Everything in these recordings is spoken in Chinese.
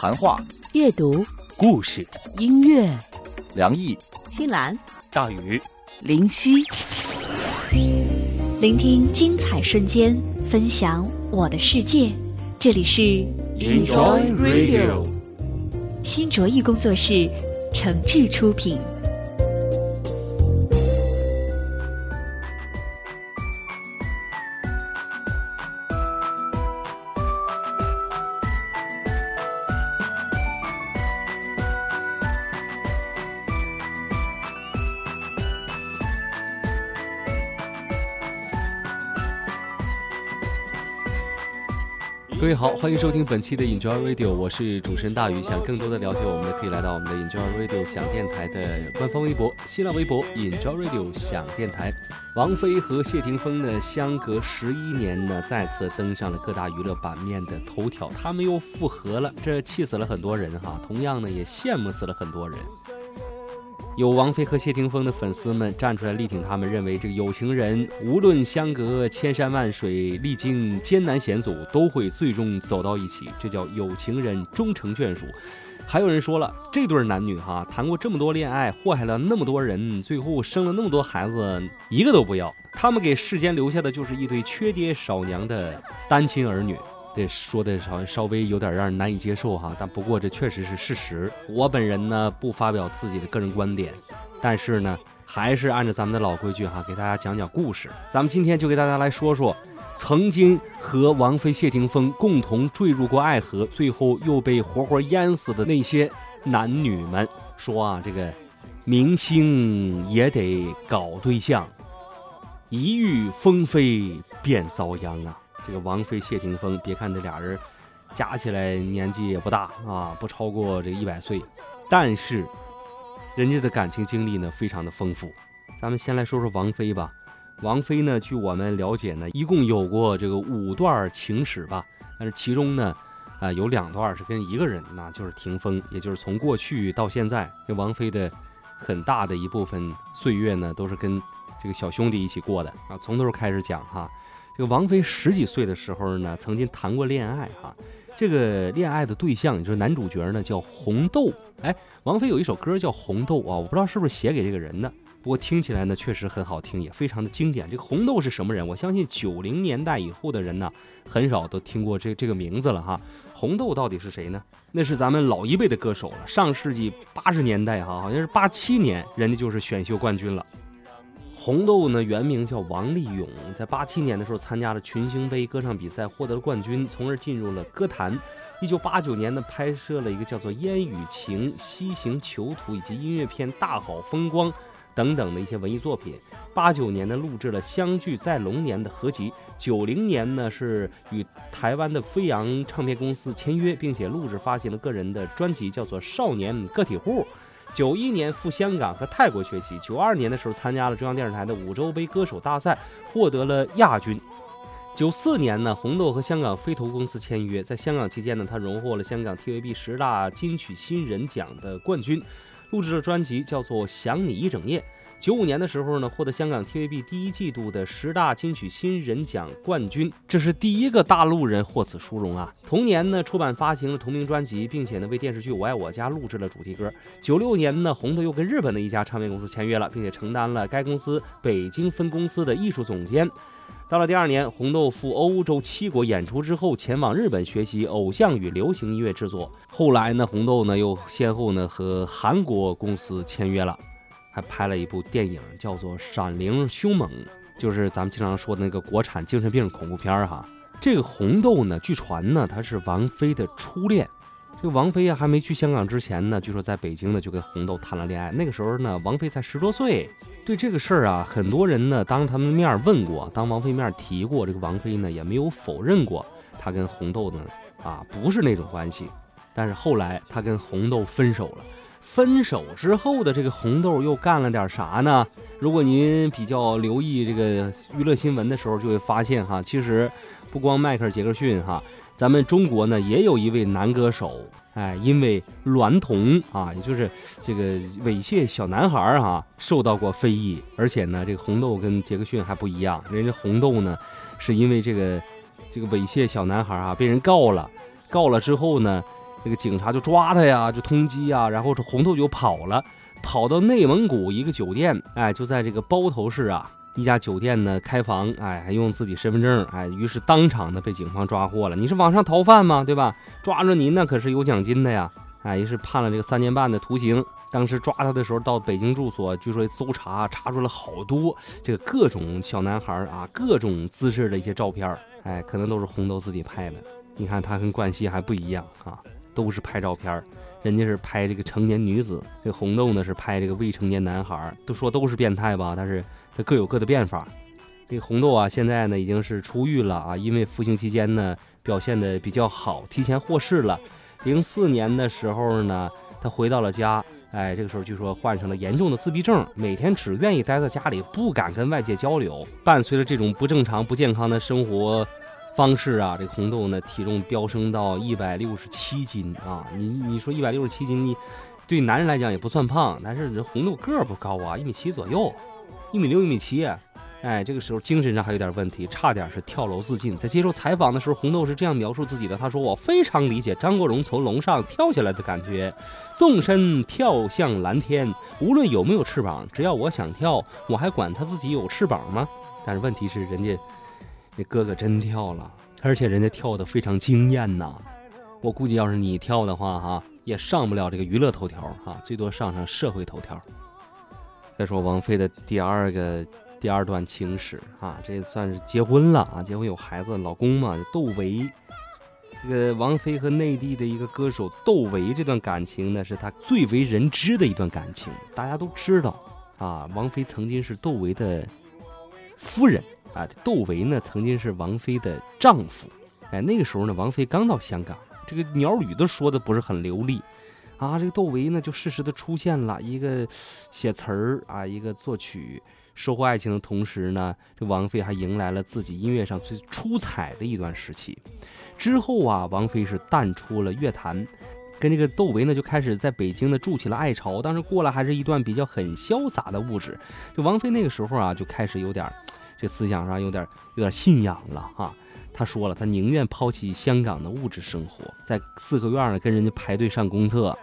谈话、阅读、故事、音乐，梁毅、新兰、大宇、林夕，聆听精彩瞬间，分享我的世界。这里是 Enjoy Radio，新卓艺工作室诚挚出品。各位好，欢迎收听本期的 Enjoy Radio，我是主持人大宇。想更多的了解我们的，可以来到我们的 Enjoy Radio 想电台的官方微博、新浪微博 Enjoy Radio 想电台。王菲和谢霆锋呢，相隔十一年呢，再次登上了各大娱乐版面的头条，他们又复合了，这气死了很多人哈，同样呢，也羡慕死了很多人。有王菲和谢霆锋的粉丝们站出来力挺他们，认为这个有情人无论相隔千山万水，历经艰难险阻，都会最终走到一起，这叫有情人终成眷属。还有人说了，这对男女哈谈过这么多恋爱，祸害了那么多人，最后生了那么多孩子，一个都不要，他们给世间留下的就是一对缺爹少娘的单亲儿女。这说的稍稍微有点让人难以接受哈，但不过这确实是事实。我本人呢不发表自己的个人观点，但是呢还是按照咱们的老规矩哈，给大家讲讲故事。咱们今天就给大家来说说，曾经和王菲、谢霆锋共同坠入过爱河，最后又被活活淹死的那些男女们。说啊，这个明星也得搞对象，一遇风飞便遭殃啊。这个王菲、谢霆锋，别看这俩人加起来年纪也不大啊，不超过这一百岁，但是人家的感情经历呢非常的丰富。咱们先来说说王菲吧。王菲呢，据我们了解呢，一共有过这个五段情史吧，但是其中呢，啊有两段是跟一个人，那就是霆锋，也就是从过去到现在，这王菲的很大的一部分岁月呢，都是跟这个小兄弟一起过的啊。从头开始讲哈。这个王菲十几岁的时候呢，曾经谈过恋爱哈。这个恋爱的对象，也就是男主角呢，叫红豆。哎，王菲有一首歌叫《红豆》啊，我不知道是不是写给这个人的，不过听起来呢，确实很好听，也非常的经典。这个红豆是什么人？我相信九零年代以后的人呢，很少都听过这这个名字了哈。红豆到底是谁呢？那是咱们老一辈的歌手了。上世纪八十年代哈，好像是八七年，人家就是选秀冠军了。红豆呢，原名叫王立勇，在八七年的时候参加了群星杯歌唱比赛，获得了冠军，从而进入了歌坛。一九八九年呢，拍摄了一个叫做《烟雨情》《西行囚徒》以及音乐片《大好风光》等等的一些文艺作品。八九年呢，录制了《相聚在龙年》的合集。九零年呢，是与台湾的飞扬唱片公司签约，并且录制发行了个人的专辑，叫做《少年个体户》。九一年赴香港和泰国学习，九二年的时候参加了中央电视台的五洲杯歌手大赛，获得了亚军。九四年呢，红豆和香港飞图公司签约，在香港期间呢，他荣获了香港 TVB 十大金曲新人奖的冠军，录制的专辑叫做《想你一整夜》。九五年的时候呢，获得香港 TVB 第一季度的十大金曲新人奖冠军，这是第一个大陆人获此殊荣啊。同年呢，出版发行了同名专辑，并且呢，为电视剧《我爱我家》录制了主题歌。九六年呢，红豆又跟日本的一家唱片公司签约了，并且承担了该公司北京分公司的艺术总监。到了第二年，红豆赴欧洲七国演出之后，前往日本学习偶像与流行音乐制作。后来呢，红豆呢又先后呢和韩国公司签约了。还拍了一部电影，叫做《闪灵凶猛》，就是咱们经常说的那个国产精神病恐怖片儿哈。这个红豆呢，据传呢，他是王菲的初恋。这个王菲啊，还没去香港之前呢，据说在北京呢就跟红豆谈了恋爱。那个时候呢，王菲才十多岁。对这个事儿啊，很多人呢当他们面问过，当王菲面提过。这个王菲呢也没有否认过，她跟红豆呢啊不是那种关系。但是后来她跟红豆分手了。分手之后的这个红豆又干了点啥呢？如果您比较留意这个娱乐新闻的时候，就会发现哈，其实不光迈克尔·杰克逊哈，咱们中国呢也有一位男歌手，哎，因为娈童啊，也就是这个猥亵小男孩哈，受到过非议。而且呢，这个红豆跟杰克逊还不一样，人家红豆呢是因为这个这个猥亵小男孩啊，被人告了，告了之后呢。那个警察就抓他呀，就通缉啊，然后这红豆就跑了，跑到内蒙古一个酒店，哎，就在这个包头市啊一家酒店呢开房，哎，还用自己身份证，哎，于是当场呢被警方抓获了。你是网上逃犯吗？对吧？抓着您那可是有奖金的呀，哎，于是判了这个三年半的徒刑。当时抓他的时候，到北京住所，据说搜查查出了好多这个各种小男孩啊，各种姿势的一些照片哎，可能都是红豆自己拍的。你看他跟冠希还不一样啊，都是拍照片人家是拍这个成年女子，这红豆呢是拍这个未成年男孩都说都是变态吧，但是他各有各的变法。这红豆啊，现在呢已经是出狱了啊，因为服刑期间呢表现的比较好，提前获释了。零四年的时候呢，他回到了家。哎，这个时候据说患上了严重的自闭症，每天只愿意待在家里，不敢跟外界交流。伴随着这种不正常、不健康的生活方式啊，这红豆呢体重飙升到一百六十七斤啊！你你说一百六十七斤，你对男人来讲也不算胖，但是这红豆个儿不高啊，一米七左右，一米六、一米七。哎，这个时候精神上还有点问题，差点是跳楼自尽。在接受采访的时候，红豆是这样描述自己的：“他说，我非常理解张国荣从楼上跳下来的感觉，纵身跳向蓝天，无论有没有翅膀，只要我想跳，我还管他自己有翅膀吗？但是问题是，人家这哥哥真跳了，而且人家跳的非常惊艳呐。我估计要是你跳的话，哈，也上不了这个娱乐头条，哈，最多上上社会头条。再说王菲的第二个。第二段情史啊，这算是结婚了啊，结婚有孩子，老公嘛，窦唯。这个王菲和内地的一个歌手窦唯这段感情呢，是她最为人知的一段感情。大家都知道啊，王菲曾经是窦唯的夫人啊，窦唯呢曾经是王菲的丈夫。哎，那个时候呢，王菲刚到香港，这个鸟语都说的不是很流利啊。这个窦唯呢，就适时的出现了一个写词儿啊，一个作曲。收获爱情的同时呢，这王菲还迎来了自己音乐上最出彩的一段时期。之后啊，王菲是淡出了乐坛，跟这个窦唯呢就开始在北京呢筑起了爱巢。当时过了还是一段比较很潇洒的物质。这王菲那个时候啊，就开始有点这思想上有点有点信仰了哈。他说了，他宁愿抛弃香港的物质生活，在四合院呢跟人家排队上公厕。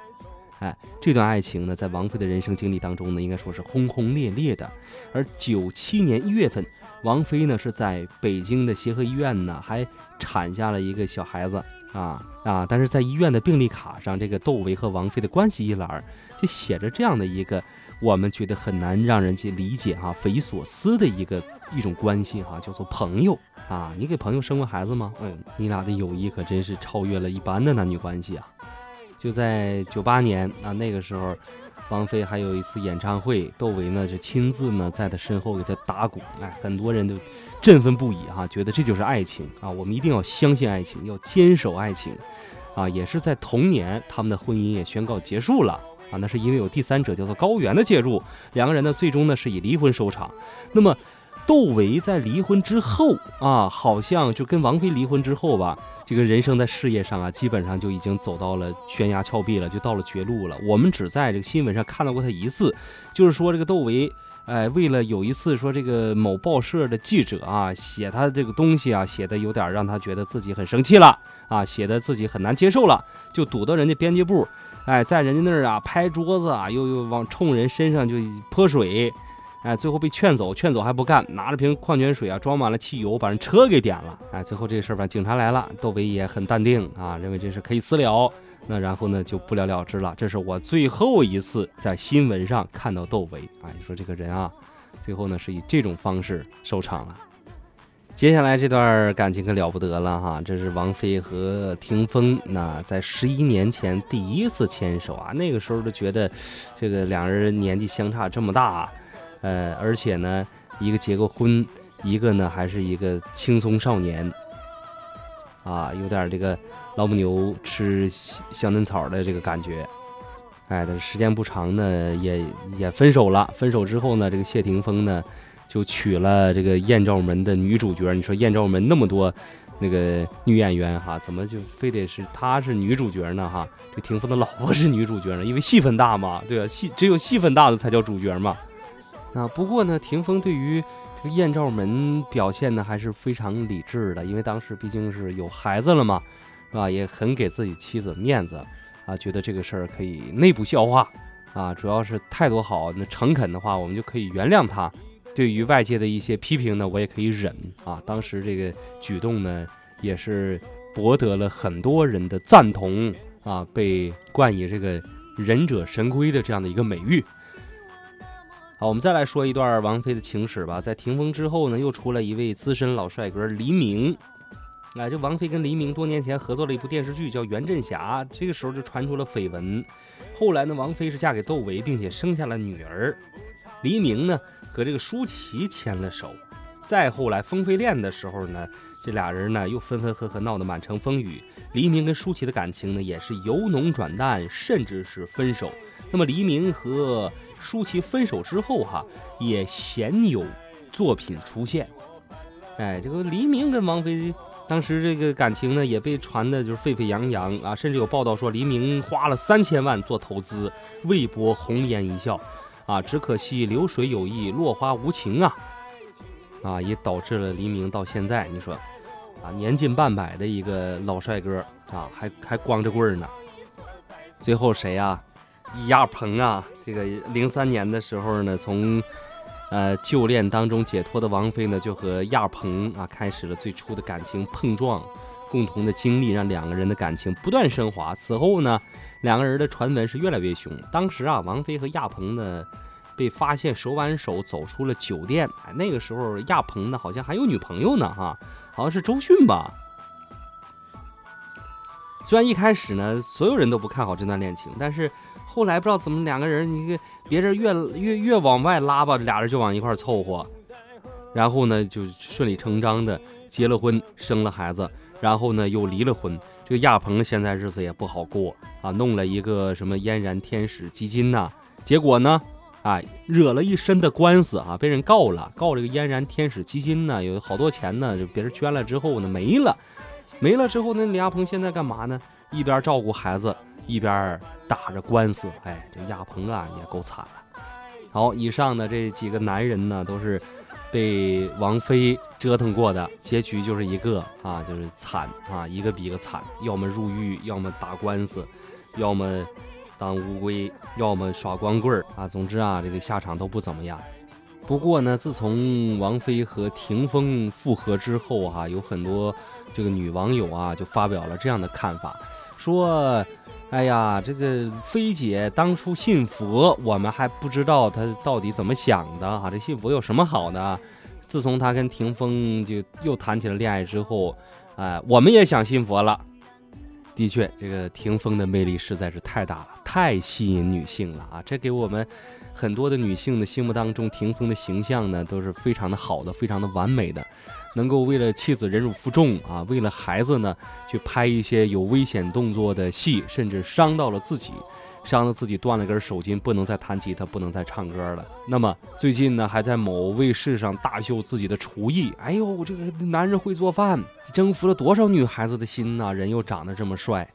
哎，这段爱情呢，在王菲的人生经历当中呢，应该说是轰轰烈烈的。而九七年一月份，王菲呢是在北京的协和医院呢，还产下了一个小孩子啊啊！但是在医院的病历卡上，这个窦唯和王菲的关系一栏就写着这样的一个，我们觉得很难让人去理解哈，匪夷所思的一个一种关系哈，叫做朋友啊。你给朋友生过孩子吗？嗯，你俩的友谊可真是超越了一般的男女关系啊。就在九八年啊，那个时候，王菲还有一次演唱会，窦唯呢是亲自呢在她身后给她打鼓，哎，很多人都振奋不已哈，觉得这就是爱情啊，我们一定要相信爱情，要坚守爱情，啊，也是在同年，他们的婚姻也宣告结束了啊，那是因为有第三者叫做高原的介入，两个人呢最终呢是以离婚收场。那么，窦唯在离婚之后啊，好像就跟王菲离婚之后吧。这个人生在事业上啊，基本上就已经走到了悬崖峭壁了，就到了绝路了。我们只在这个新闻上看到过他一次，就是说这个窦唯，哎，为了有一次说这个某报社的记者啊，写他这个东西啊，写的有点让他觉得自己很生气了啊，写的自己很难接受了，就堵到人家编辑部，哎，在人家那儿啊拍桌子啊，又又往冲人身上就泼水。哎，最后被劝走，劝走还不干，拿着瓶矿泉水啊，装满了汽油，把人车给点了。哎，最后这事儿吧，警察来了，窦唯也很淡定啊，认为这事可以私了。那然后呢，就不了了之了。这是我最后一次在新闻上看到窦唯啊。你说这个人啊，最后呢是以这种方式收场了。接下来这段感情可了不得了哈，这是王菲和霆锋那在十一年前第一次牵手啊，那个时候都觉得这个两人年纪相差这么大。呃，而且呢，一个结过婚，一个呢还是一个青葱少年，啊，有点这个老母牛吃香嫩草的这个感觉。哎，但是时间不长呢，也也分手了。分手之后呢，这个谢霆锋呢就娶了这个艳照门的女主角。你说艳照门那么多那个女演员哈，怎么就非得是她是女主角呢？哈，这霆锋的老婆是女主角呢？因为戏份大嘛，对啊？戏只有戏份大的才叫主角嘛。那，不过呢，霆锋对于这个艳照门表现呢还是非常理智的，因为当时毕竟是有孩子了嘛，是吧？也很给自己妻子面子啊，觉得这个事儿可以内部消化啊。主要是态度好，那诚恳的话，我们就可以原谅他。对于外界的一些批评呢，我也可以忍啊。当时这个举动呢，也是博得了很多人的赞同啊，被冠以这个忍者神龟的这样的一个美誉。好，我们再来说一段王菲的情史吧。在霆锋之后呢，又出了一位资深老帅哥黎明。哎，这王菲跟黎明多年前合作了一部电视剧，叫《袁振霞》。这个时候就传出了绯闻。后来呢，王菲是嫁给窦唯，并且生下了女儿。黎明呢，和这个舒淇牵了手。再后来，风飞恋的时候呢，这俩人呢又分分合合，闹得满城风雨。黎明跟舒淇的感情呢，也是由浓转淡，甚至是分手。那么，黎明和舒淇分手之后，哈也鲜有作品出现。哎，这个黎明跟王菲当时这个感情呢，也被传的就是沸沸扬扬啊，甚至有报道说黎明花了三千万做投资，为博红颜一笑。啊，只可惜流水有意，落花无情啊！啊，也导致了黎明到现在，你说啊，年近半百的一个老帅哥啊，还还光着棍呢。最后谁呀？亚鹏啊，这个零三年的时候呢，从呃旧恋当中解脱的王菲呢，就和亚鹏啊开始了最初的感情碰撞，共同的经历让两个人的感情不断升华。此后呢，两个人的传闻是越来越凶。当时啊，王菲和亚鹏呢被发现手挽手走出了酒店。哎，那个时候亚鹏呢好像还有女朋友呢，哈，好像是周迅吧。虽然一开始呢，所有人都不看好这段恋情，但是。后来不知道怎么两个人，你别人越越越往外拉吧，俩人就往一块凑合，然后呢就顺理成章的结了婚，生了孩子，然后呢又离了婚。这个亚鹏现在日子也不好过啊，弄了一个什么嫣然天使基金呐，结果呢，啊惹了一身的官司啊，被人告了，告这个嫣然天使基金呢有好多钱呢，就别人捐了之后呢没了，没了之后那，李亚鹏现在干嘛呢？一边照顾孩子。一边打着官司，哎，这亚鹏啊也够惨了。好，以上的这几个男人呢，都是被王菲折腾过的，结局就是一个啊，就是惨啊，一个比一个惨，要么入狱，要么打官司，要么当乌龟，要么耍光棍啊。总之啊，这个下场都不怎么样。不过呢，自从王菲和霆锋复合之后哈，有很多这个女网友啊，就发表了这样的看法，说。哎呀，这个菲姐当初信佛，我们还不知道她到底怎么想的哈。这信佛有什么好的？自从她跟霆锋就又谈起了恋爱之后，哎，我们也想信佛了。的确，这个霆锋的魅力实在是太大了，太吸引女性了啊！这给我们很多的女性的心目当中，霆锋的形象呢都是非常的好的，非常的完美的。能够为了妻子忍辱负重啊，为了孩子呢，去拍一些有危险动作的戏，甚至伤到了自己，伤得自己断了根手筋，不能再弹吉他，不能再唱歌了。那么最近呢，还在某卫视上大秀自己的厨艺。哎呦，这个男人会做饭，征服了多少女孩子的心呐！人又长得这么帅，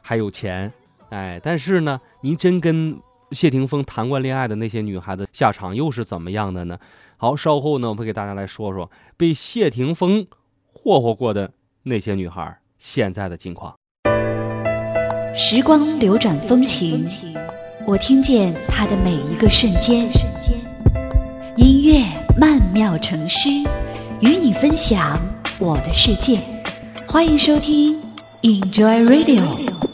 还有钱，哎，但是呢，您真跟谢霆锋谈过恋爱的那些女孩子下场又是怎么样的呢？好，稍后呢，我们给大家来说说被谢霆锋霍霍过的那些女孩现在的近况。时光流转风情，我听见它的每一个瞬间。音乐曼妙成诗，与你分享我的世界。欢迎收听 Enjoy Radio。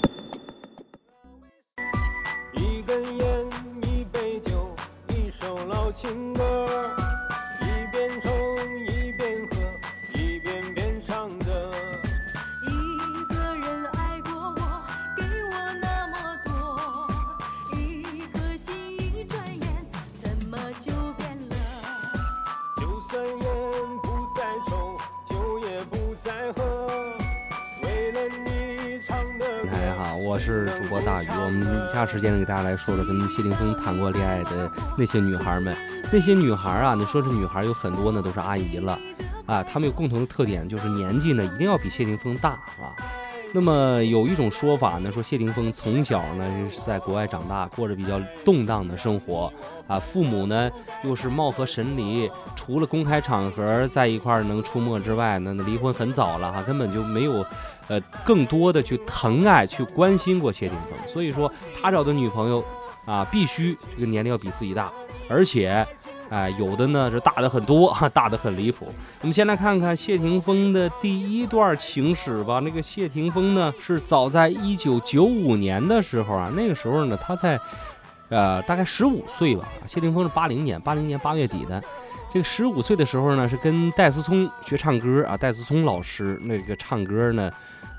时间呢，给大家来说说跟谢霆锋谈过恋爱的那些女孩们。那些女孩啊，你说这女孩有很多呢，都是阿姨了，啊，她们有共同的特点，就是年纪呢一定要比谢霆锋大，啊。那么有一种说法呢，说谢霆锋从小呢是在国外长大，过着比较动荡的生活啊，父母呢又是貌合神离，除了公开场合在一块儿能出没之外，那那离婚很早了哈，根本就没有，呃，更多的去疼爱、去关心过谢霆锋。所以说他找的女朋友啊，必须这个年龄要比自己大，而且。哎，有的呢是大的很多哈，大的很离谱。我们先来看看谢霆锋的第一段情史吧。那个谢霆锋呢，是早在一九九五年的时候啊，那个时候呢，他在呃大概十五岁吧。谢霆锋是八零年，八零年八月底的。这个十五岁的时候呢，是跟戴思聪学唱歌啊。戴思聪老师那个唱歌呢，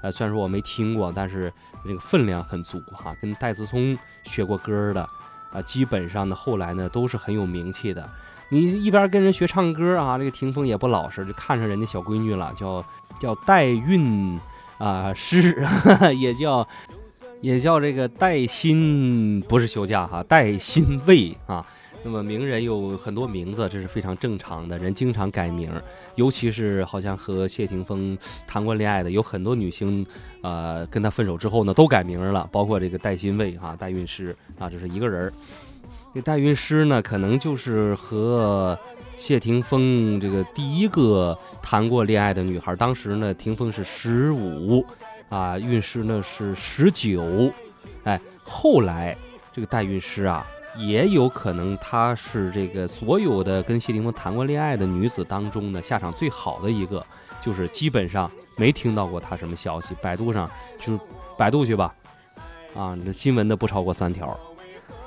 呃，虽然说我没听过，但是这个分量很足哈。跟戴思聪学过歌的。啊，基本上呢，后来呢都是很有名气的。你一边跟人学唱歌啊，这个霆锋也不老实，就看上人家小闺女了，叫叫代孕啊师，也叫也叫这个带薪，不是休假哈，带薪费啊。那么名人有很多名字，这是非常正常的，人经常改名，尤其是好像和谢霆锋谈过恋爱的，有很多女星，呃，跟他分手之后呢，都改名了，包括这个戴欣卫哈，代孕师啊，这是一个人儿。这代孕师呢，可能就是和谢霆锋这个第一个谈过恋爱的女孩，当时呢，霆锋是十五，啊，孕师呢是十九，哎，后来这个代孕师啊。也有可能她是这个所有的跟谢霆锋谈过恋爱的女子当中呢，下场最好的一个，就是基本上没听到过她什么消息。百度上就是百度去吧，啊，这新闻的不超过三条。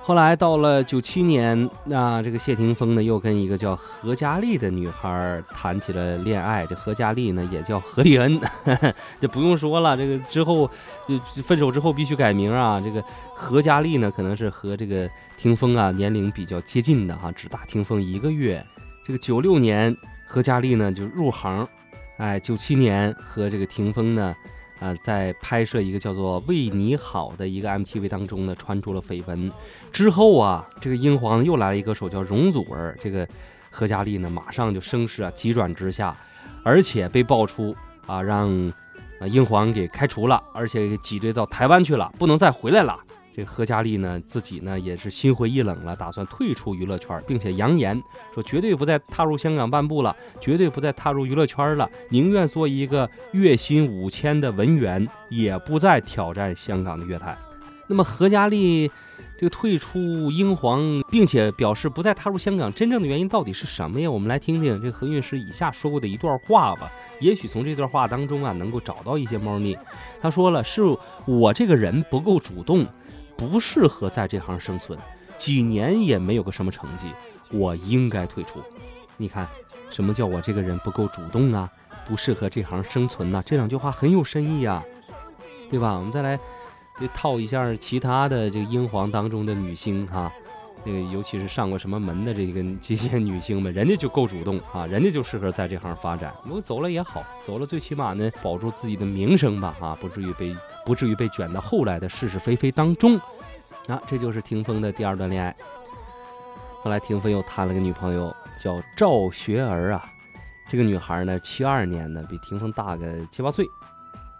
后来到了九七年，那这个谢霆锋呢又跟一个叫何佳丽的女孩谈起了恋爱。这何佳丽呢也叫何丽恩，这不用说了。这个之后就分手之后必须改名啊。这个何佳丽呢可能是和这个霆锋啊年龄比较接近的哈，只大霆锋一个月。这个九六年何佳丽呢就入行，哎，九七年和这个霆锋呢。啊，在拍摄一个叫做《为你好》的一个 MTV 当中呢，传出了绯闻。之后啊，这个英皇又来了一个手叫容祖儿，这个何嘉丽呢，马上就声势啊急转直下，而且被爆出啊让啊英皇给开除了，而且给挤兑到台湾去了，不能再回来了。这何嘉丽呢，自己呢也是心灰意冷了，打算退出娱乐圈，并且扬言说绝对不再踏入香港半步了，绝对不再踏入娱乐圈了，宁愿做一个月薪五千的文员，也不再挑战香港的乐坛。那么何嘉丽这个退出英皇，并且表示不再踏入香港，真正的原因到底是什么呀？我们来听听这何韵诗以下说过的一段话吧，也许从这段话当中啊，能够找到一些猫腻。他说了，是我这个人不够主动。不适合在这行生存，几年也没有个什么成绩，我应该退出。你看，什么叫我这个人不够主动啊？不适合这行生存呐？这两句话很有深意啊，对吧？我们再来套一下其他的这个英皇当中的女星哈，那个尤其是上过什么门的这个这些女星们，人家就够主动啊，人家就适合在这行发展。如果走了也好，走了最起码呢，保住自己的名声吧，啊，不至于被。不至于被卷到后来的是是非非当中，啊，这就是霆锋的第二段恋爱。后来霆锋又谈了个女朋友，叫赵学儿啊。这个女孩呢，七二年的，比霆锋大个七八岁。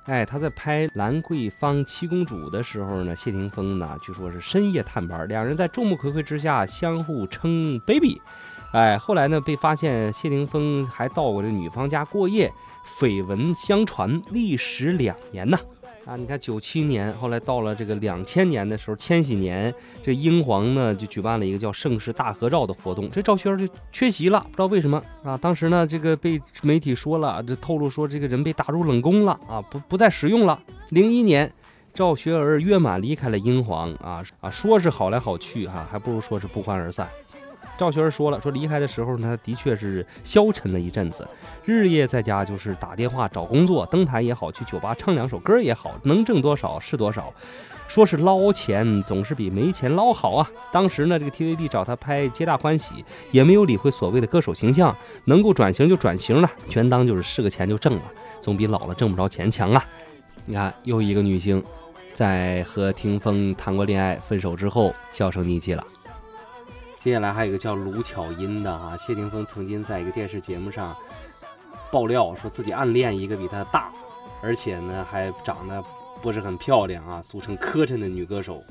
哎，他在拍《兰桂坊七公主》的时候呢，谢霆锋呢，据说是深夜探班，两人在众目睽睽之下相互称 baby。哎，后来呢，被发现谢霆锋还到过这女方家过夜，绯闻相传，历时两年呢。啊你看九七年，后来到了这个两千年的时候，千禧年，这英皇呢就举办了一个叫“盛世大合照”的活动，这赵轩就缺席了，不知道为什么啊。当时呢，这个被媒体说了，这透露说这个人被打入冷宫了啊，不不再使用了。零一年，赵学而约满离开了英皇啊啊，说是好来好去哈，还不如说是不欢而散。赵学而说了，说离开的时候呢，的确是消沉了一阵子，日夜在家就是打电话找工作，登台也好，去酒吧唱两首歌也好，能挣多少是多少。说是捞钱总是比没钱捞好啊。当时呢，这个 TVB 找他拍《皆大欢喜》，也没有理会所谓的歌手形象，能够转型就转型了，全当就是是个钱就挣了，总比老了挣不着钱强啊。你看，又一个女星，在和霆锋谈过恋爱，分手之后销声匿迹了。接下来还有一个叫卢巧音的啊，谢霆锋曾经在一个电视节目上爆料，说自己暗恋一个比他大而且呢还长得不是很漂亮啊，俗称磕碜的女歌手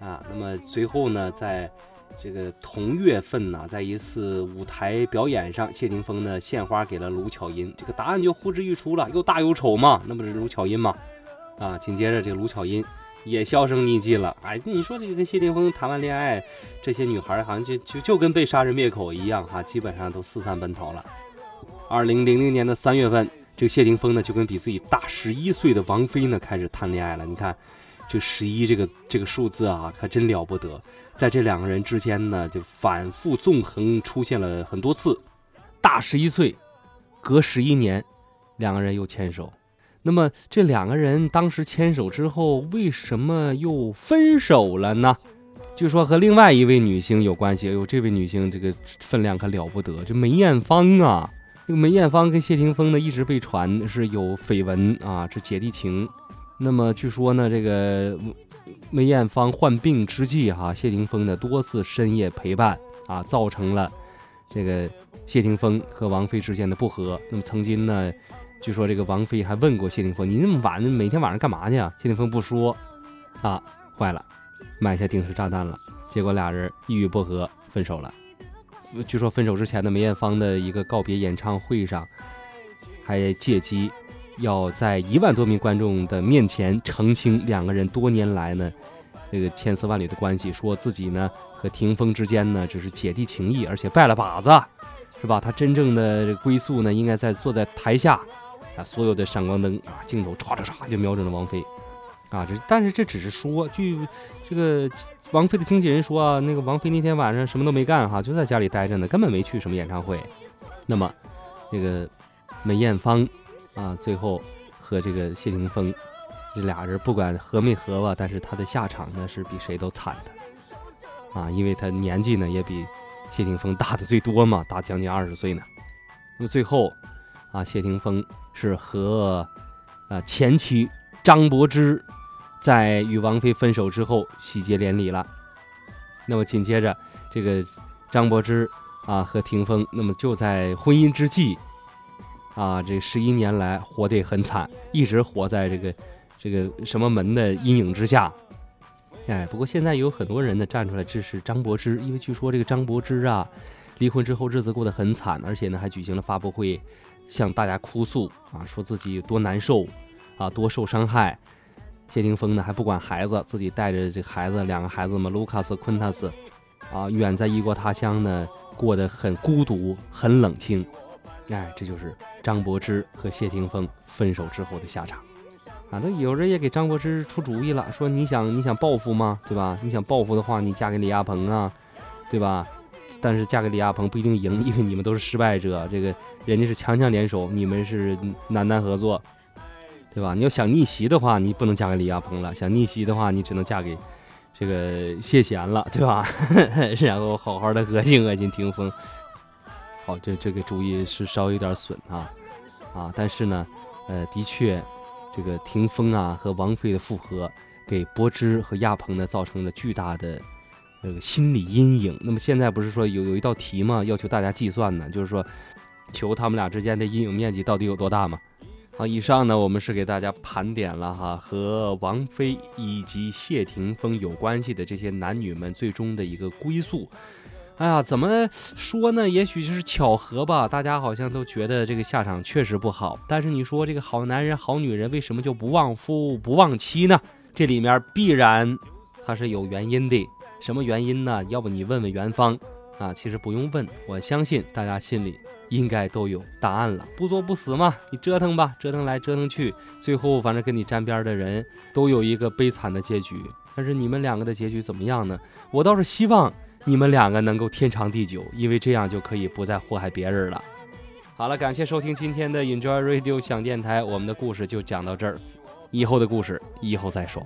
啊。那么随后呢，在这个同月份呢，在一次舞台表演上，谢霆锋呢献花给了卢巧音，这个答案就呼之欲出了，又大又丑嘛，那不是卢巧音吗？啊，紧接着这个卢巧音也销声匿迹了。哎，你说这个跟谢霆锋谈完恋爱，这些女孩好像就就就跟被杀人灭口一样哈，基本上都四散奔逃了。二零零零年的三月份，这个谢霆锋呢就跟比自己大十一岁的王菲呢开始谈恋爱了。你看。这十一这个这个数字啊，可真了不得。在这两个人之间呢，就反复纵横出现了很多次。大十一岁，隔十一年，两个人又牵手。那么这两个人当时牵手之后，为什么又分手了呢？据说和另外一位女星有关系。哎呦，这位女星这个分量可了不得，这梅艳芳啊。这个梅艳芳跟谢霆锋呢，一直被传是有绯闻啊，这姐弟情。那么据说呢，这个梅艳芳患病之际，哈，谢霆锋呢多次深夜陪伴啊，造成了这个谢霆锋和王菲之间的不和。那么曾经呢，据说这个王菲还问过谢霆锋：“你那么晚每天晚上干嘛去啊？”谢霆锋不说，啊，坏了，埋下定时炸弹了。结果俩人一语不合分手了。据说分手之前的梅艳芳的一个告别演唱会上，还借机。要在一万多名观众的面前澄清两个人多年来呢，这个千丝万缕的关系，说自己呢和霆锋之间呢只是姐弟情谊，而且拜了把子，是吧？他真正的归宿呢应该在坐在台下，啊，所有的闪光灯啊镜头唰唰唰就瞄准了王菲，啊，这但是这只是说，据这个王菲的经纪人说啊，那个王菲那天晚上什么都没干哈，就在家里待着呢，根本没去什么演唱会。那么，那个梅艳芳。啊，最后和这个谢霆锋这俩人不管和没和吧，但是他的下场呢是比谁都惨的啊，因为他年纪呢也比谢霆锋大的最多嘛，大将近二十岁呢。那么最后啊，谢霆锋是和啊前妻张柏芝在与王菲分手之后喜结连理了。那么紧接着这个张柏芝啊和霆锋，那么就在婚姻之际。啊，这十一年来活得很惨，一直活在这个这个什么门的阴影之下。哎，不过现在有很多人呢站出来支持张柏芝，因为据说这个张柏芝啊，离婚之后日子过得很惨，而且呢还举行了发布会，向大家哭诉啊，说自己多难受啊，多受伤害。谢霆锋呢还不管孩子，自己带着这孩子两个孩子嘛，卢卡斯、昆塔斯，啊，远在异国他乡呢，过得很孤独，很冷清。哎，这就是张柏芝和谢霆锋分手之后的下场，啊，那有人也给张柏芝出主意了，说你想你想报复吗？对吧？你想报复的话，你嫁给李亚鹏啊，对吧？但是嫁给李亚鹏不一定赢，因为你们都是失败者，这个人家是强强联手，你们是难难合作，对吧？你要想逆袭的话，你不能嫁给李亚鹏了；想逆袭的话，你只能嫁给这个谢贤了，对吧？然后好好的恶心恶心霆锋。好，这这个主意是稍微有点损啊，啊，但是呢，呃，的确，这个霆锋啊和王菲的复合，给柏芝和亚鹏呢造成了巨大的那个心理阴影。那么现在不是说有有一道题吗？要求大家计算呢，就是说，求他们俩之间的阴影面积到底有多大嘛？好，以上呢我们是给大家盘点了哈和王菲以及谢霆锋有关系的这些男女们最终的一个归宿。哎呀，怎么说呢？也许就是巧合吧。大家好像都觉得这个下场确实不好。但是你说这个好男人、好女人为什么就不忘夫、不忘妻呢？这里面必然它是有原因的。什么原因呢？要不你问问元芳啊？其实不用问，我相信大家心里应该都有答案了。不作不死嘛，你折腾吧，折腾来折腾去，最后反正跟你沾边的人都有一个悲惨的结局。但是你们两个的结局怎么样呢？我倒是希望。你们两个能够天长地久，因为这样就可以不再祸害别人了。好了，感谢收听今天的 Enjoy Radio 想电台，我们的故事就讲到这儿，以后的故事以后再说。